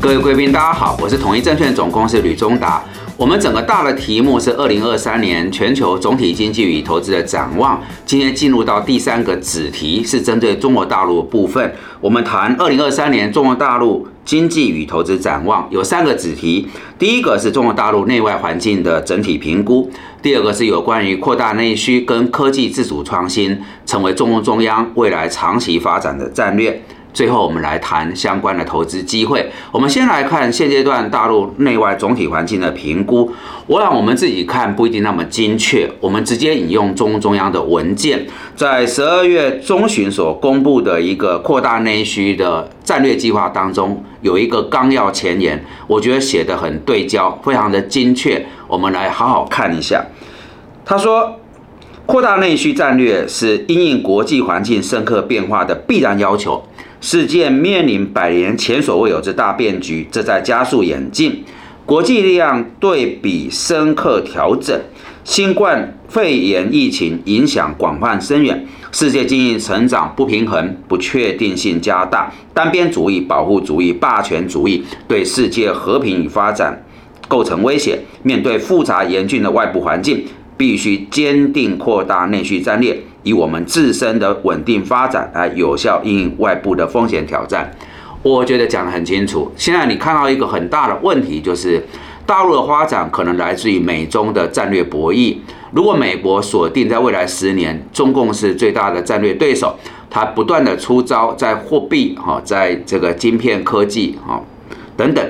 各位贵宾，大家好，我是统一证券总公司吕中达。我们整个大的题目是二零二三年全球总体经济与投资的展望。今天进入到第三个子题，是针对中国大陆部分。我们谈二零二三年中国大陆经济与投资展望，有三个子题。第一个是中国大陆内外环境的整体评估，第二个是有关于扩大内需跟科技自主创新，成为中共中央未来长期发展的战略。最后，我们来谈相关的投资机会。我们先来看现阶段大陆内外总体环境的评估。我想我们自己看不一定那么精确，我们直接引用中共中央的文件，在十二月中旬所公布的一个扩大内需的战略计划当中，有一个纲要前言，我觉得写得很对焦，非常的精确。我们来好好看一下。他说，扩大内需战略是因应国际环境深刻变化的必然要求。世界面临百年前所未有之大变局，这在加速演进。国际力量对比深刻调整，新冠肺炎疫情影响广泛深远，世界经济成长不平衡、不确定性加大，单边主义、保护主义、霸权主义对世界和平与发展构成威胁。面对复杂严峻的外部环境，必须坚定扩大内需战略。以我们自身的稳定发展来有效应外部的风险挑战，我觉得讲得很清楚。现在你看到一个很大的问题，就是大陆的发展可能来自于美中的战略博弈。如果美国锁定在未来十年，中共是最大的战略对手，它不断的出招，在货币哈，在这个晶片科技哈等等。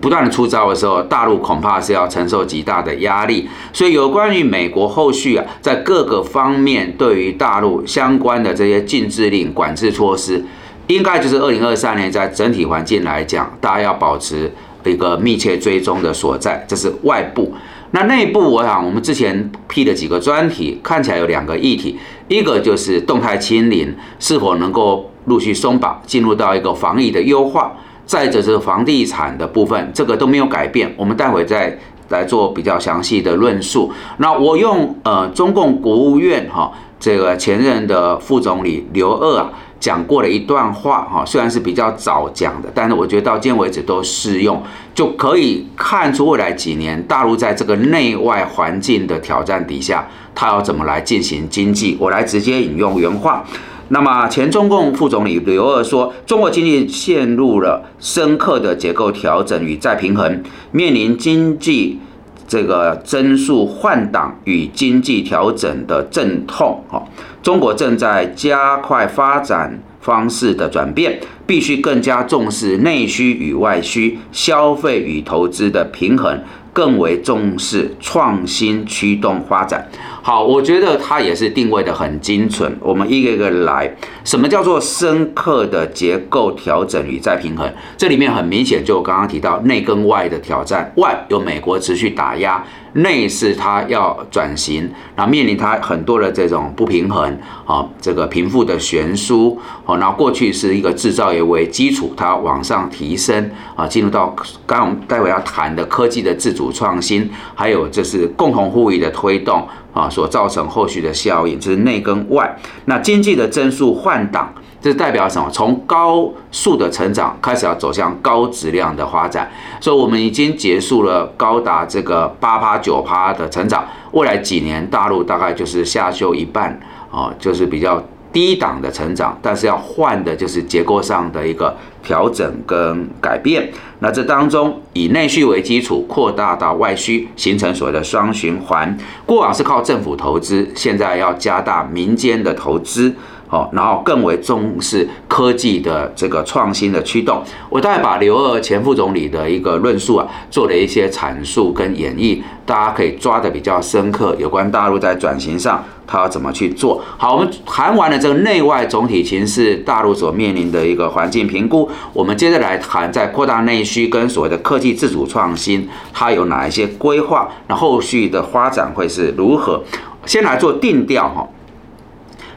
不断的出招的时候，大陆恐怕是要承受极大的压力。所以，有关于美国后续啊，在各个方面对于大陆相关的这些禁制令、管制措施，应该就是二零二三年在整体环境来讲，大家要保持一个密切追踪的所在。这是外部。那内部，我想我们之前批的几个专题，看起来有两个议题，一个就是动态清零是否能够陆续松绑，进入到一个防疫的优化。再者是房地产的部分，这个都没有改变。我们待会再来做比较详细的论述。那我用呃中共国务院哈这个前任的副总理刘鄂啊讲过的一段话哈，虽然是比较早讲的，但是我觉得到今天为止都适用，就可以看出未来几年大陆在这个内外环境的挑战底下，它要怎么来进行经济。我来直接引用原话。那么，前中共副总理刘鄂说：“中国经济陷入了深刻的结构调整与再平衡，面临经济这个增速换挡与经济调整的阵痛。哈，中国正在加快发展方式的转变，必须更加重视内需与外需、消费与投资的平衡。”更为重视创新驱动发展。好，我觉得它也是定位的很精准。我们一个一个来，什么叫做深刻的结构调整与再平衡？这里面很明显，就刚刚提到内跟外的挑战，外有美国持续打压。内是它要转型，然后面临它很多的这种不平衡，啊，这个贫富的悬殊，哦，然后过去是一个制造业为基础，它往上提升，啊，进入到刚我们待会要谈的科技的自主创新，还有就是共同富裕的推动，啊，所造成后续的效应，就是内跟外。那经济的增速换挡。这代表什么？从高速的成长开始要走向高质量的发展，所以我们已经结束了高达这个八趴九趴的成长，未来几年大陆大概就是下修一半啊，就是比较低档的成长，但是要换的就是结构上的一个调整跟改变。那这当中以内需为基础，扩大到外需，形成所谓的双循环。过往是靠政府投资，现在要加大民间的投资。好，然后更为重视科技的这个创新的驱动。我大概把刘二前副总理的一个论述啊，做了一些阐述跟演绎，大家可以抓的比较深刻。有关大陆在转型上，它要怎么去做好？我们谈完了这个内外总体形势，大陆所面临的一个环境评估，我们接着来谈在扩大内需跟所谓的科技自主创新，它有哪一些规划？那后续的发展会是如何？先来做定调哈。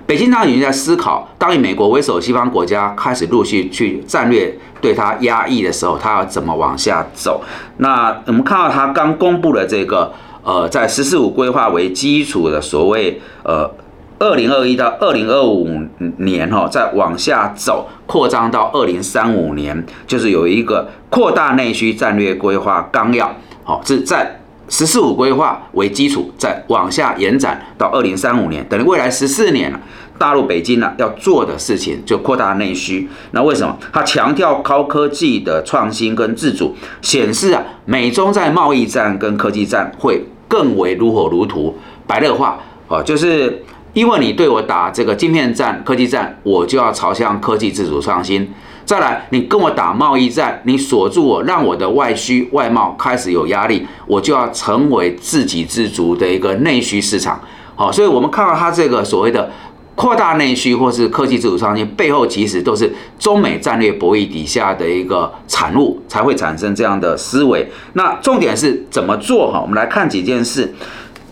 北京当局在思考，当以美国为首的，西方国家开始陆续去战略对它压抑的时候，它要怎么往下走？那我们看到它刚公布的这个，呃，在“十四五”规划为基础的所谓呃二零二一到二零二五年哈，再往下走，扩张到二零三五年，就是有一个扩大内需战略规划纲要，好，是在十四五规划为基础，再往下延展到二零三五年，等于未来十四年了。大陆北京呢要做的事情就扩大内需，那为什么？它强调高科技的创新跟自主，显示啊，美中在贸易战跟科技战会更为如火如荼。白热化哦，就是因为你对我打这个晶片战、科技战，我就要朝向科技自主创新。再来，你跟我打贸易战，你锁住我，让我的外需外贸开始有压力，我就要成为自给自足的一个内需市场。好，所以我们看到它这个所谓的。扩大内需或是科技自主创新背后，其实都是中美战略博弈底下的一个产物，才会产生这样的思维。那重点是怎么做哈？我们来看几件事，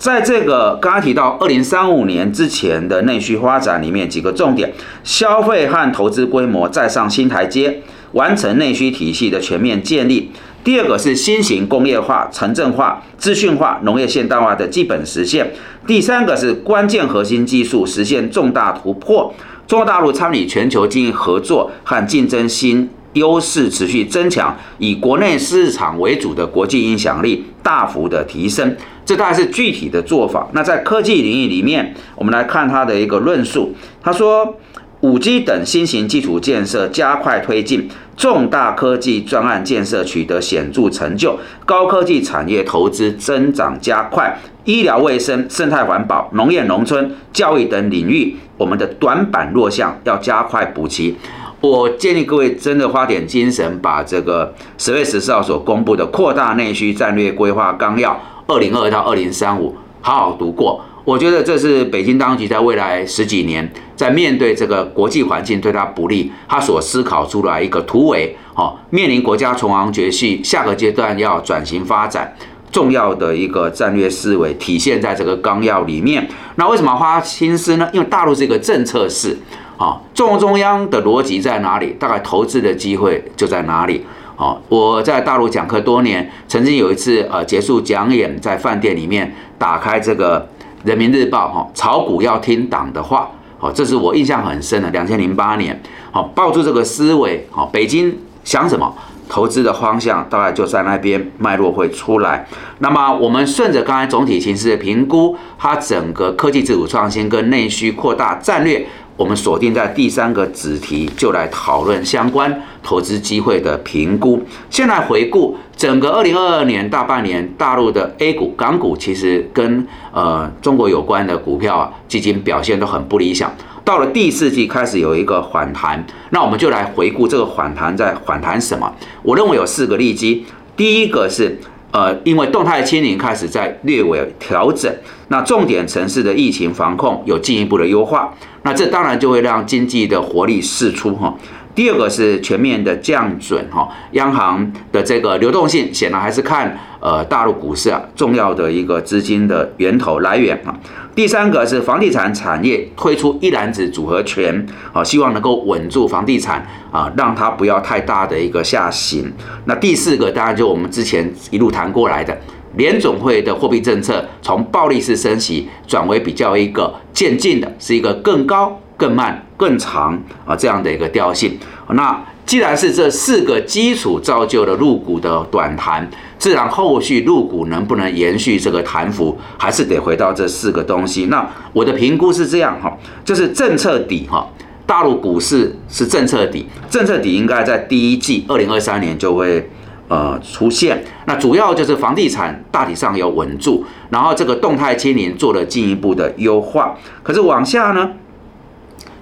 在这个刚刚提到二零三五年之前的内需发展里面，几个重点：消费和投资规模再上新台阶，完成内需体系的全面建立。第二个是新型工业化、城镇化、资讯化、农业现代化的基本实现。第三个是关键核心技术实现重大突破。中国大陆参与全球经营合作和竞争新优势持续增强，以国内市场为主的国际影响力大幅的提升。这大概是具体的做法。那在科技领域里面，我们来看他的一个论述。他说。五 G 等新型基础建设加快推进，重大科技专案建设取得显著成就，高科技产业投资增长加快，医疗卫生、生态环保、农业农村、教育等领域，我们的短板弱项要加快补齐。我建议各位真的花点精神，把这个十月十四号所公布的扩大内需战略规划纲要（二零二到二零三五）好好读过。我觉得这是北京当局在未来十几年，在面对这个国际环境对他不利，他所思考出来一个突围，哦，面临国家存亡绝续，下个阶段要转型发展，重要的一个战略思维体现在这个纲要里面。那为什么花心思呢？因为大陆是一个政策市，啊，中共中央的逻辑在哪里，大概投资的机会就在哪里。哦，我在大陆讲课多年，曾经有一次呃结束讲演，在饭店里面打开这个。人民日报哈，炒股要听党的话，好，这是我印象很深的。两千零八年，好，抱住这个思维，好，北京想什么，投资的方向大概就在那边脉络会出来。那么我们顺着刚才总体形势的评估，它整个科技自主创新跟内需扩大战略。我们锁定在第三个子题，就来讨论相关投资机会的评估。先来回顾整个二零二二年大半年，大陆的 A 股、港股其实跟呃中国有关的股票啊基金表现都很不理想。到了第四季开始有一个反弹，那我们就来回顾这个反弹在反弹什么？我认为有四个利基。第一个是。呃，因为动态清零开始在略微调整，那重点城市的疫情防控有进一步的优化，那这当然就会让经济的活力释出哈。第二个是全面的降准哈，央行的这个流动性显然还是看呃大陆股市啊重要的一个资金的源头来源啊。第三个是房地产产业推出一揽子组合拳啊，希望能够稳住房地产啊，让它不要太大的一个下行。那第四个当然就我们之前一路谈过来的联总会的货币政策从暴力式升息转为比较一个渐进的，是一个更高。更慢、更长啊，这样的一个调性。那既然是这四个基础造就了入股的短弹，自然后续入股能不能延续这个弹幅，还是得回到这四个东西。那我的评估是这样哈，就是政策底哈，大陆股市是政策底，政策底应该在第一季二零二三年就会呃出现。那主要就是房地产大体上有稳住，然后这个动态清零做了进一步的优化。可是往下呢？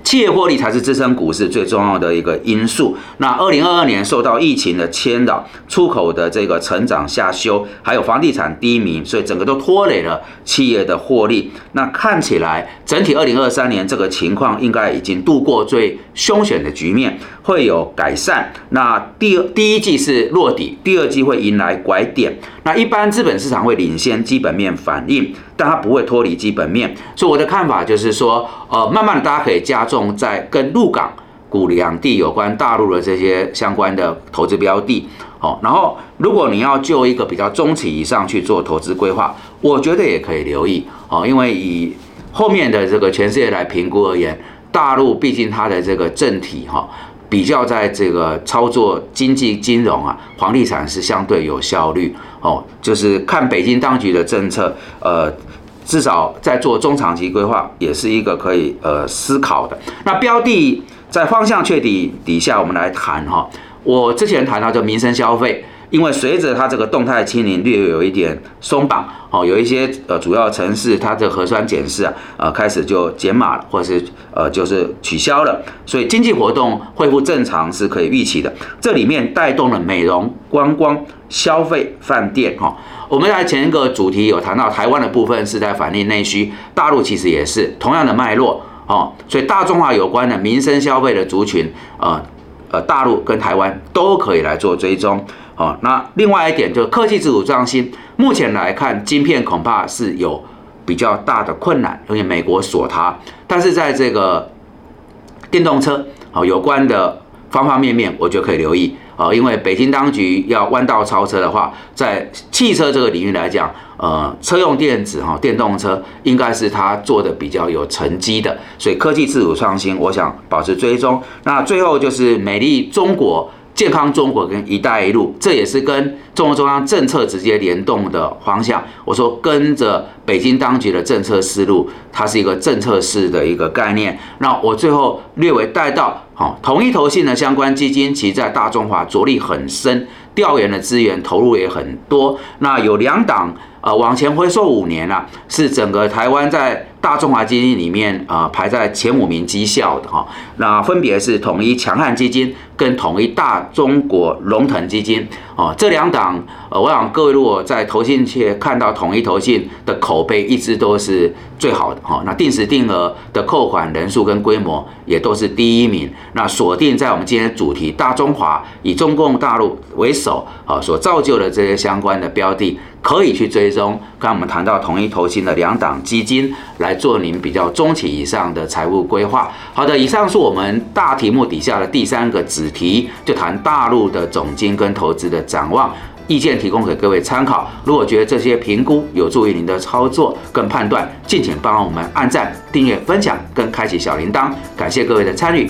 企业获利才是支撑股市最重要的一个因素。那二零二二年受到疫情的牵扰，出口的这个成长下修，还有房地产低迷，所以整个都拖累了企业的获利。那看起来整体二零二三年这个情况应该已经度过最凶险的局面，会有改善。那第二第一季是落底，第二季会迎来拐点。那一般资本市场会领先基本面反应，但它不会脱离基本面。所以我的看法就是说，呃，慢慢的大家可以加重在跟陆港股两地有关大陆的这些相关的投资标的。好，然后如果你要就一个比较中期以上去做投资规划，我觉得也可以留意哦，因为以后面的这个全世界来评估而言，大陆毕竟它的这个政体哈，比较在这个操作经济金融啊，房地产是相对有效率哦。就是看北京当局的政策，呃，至少在做中长期规划，也是一个可以呃思考的。那标的在方向确定底下，我们来谈哈。我之前谈到就民生消费。因为随着它这个动态清零略有一点松绑，哦，有一些呃主要城市它的核酸检视啊，呃开始就减码了，或者是呃就是取消了，所以经济活动恢复正常是可以预期的。这里面带动了美容、观光、消费、饭店，哈。我们在前一个主题有谈到台湾的部分是在反映内需，大陆其实也是同样的脉络，哦，所以大中华有关的民生消费的族群，呃呃，大陆跟台湾都可以来做追踪。哦，那另外一点就是科技自主创新，目前来看，晶片恐怕是有比较大的困难，因为美国锁它。但是在这个电动车哦有关的方方面面，我觉得可以留意啊，因为北京当局要弯道超车的话，在汽车这个领域来讲，呃，车用电子哈电动车应该是它做的比较有成绩的，所以科技自主创新，我想保持追踪。那最后就是美丽中国。健康中国跟“一带一路”，这也是跟中国中央政策直接联动的方向。我说跟着北京当局的政策思路，它是一个政策式的一个概念。那我最后略微带到，好，同一投信的相关基金，其实在大中华着力很深，调研的资源投入也很多。那有两档，呃，往前回溯五年了，是整个台湾在。大中华基金里面啊，排在前五名绩效的哈，那分别是统一强悍基金跟统一大中国龙腾基金哦，这两档呃，我想各位如果在投信界看到统一投信的口碑，一直都是最好的哈。那定时定额的扣款人数跟规模也都是第一名。那锁定在我们今天的主题大中华以中共大陆为首啊，所造就的这些相关的标的。可以去追踪，刚我们谈到统一投信的两档基金来来做您比较中期以上的财务规划。好的，以上是我们大题目底下的第三个子题，就谈大陆的总金跟投资的展望，意见提供给各位参考。如果觉得这些评估有助于您的操作跟判断，敬请帮我们按赞、订阅、分享跟开启小铃铛。感谢各位的参与。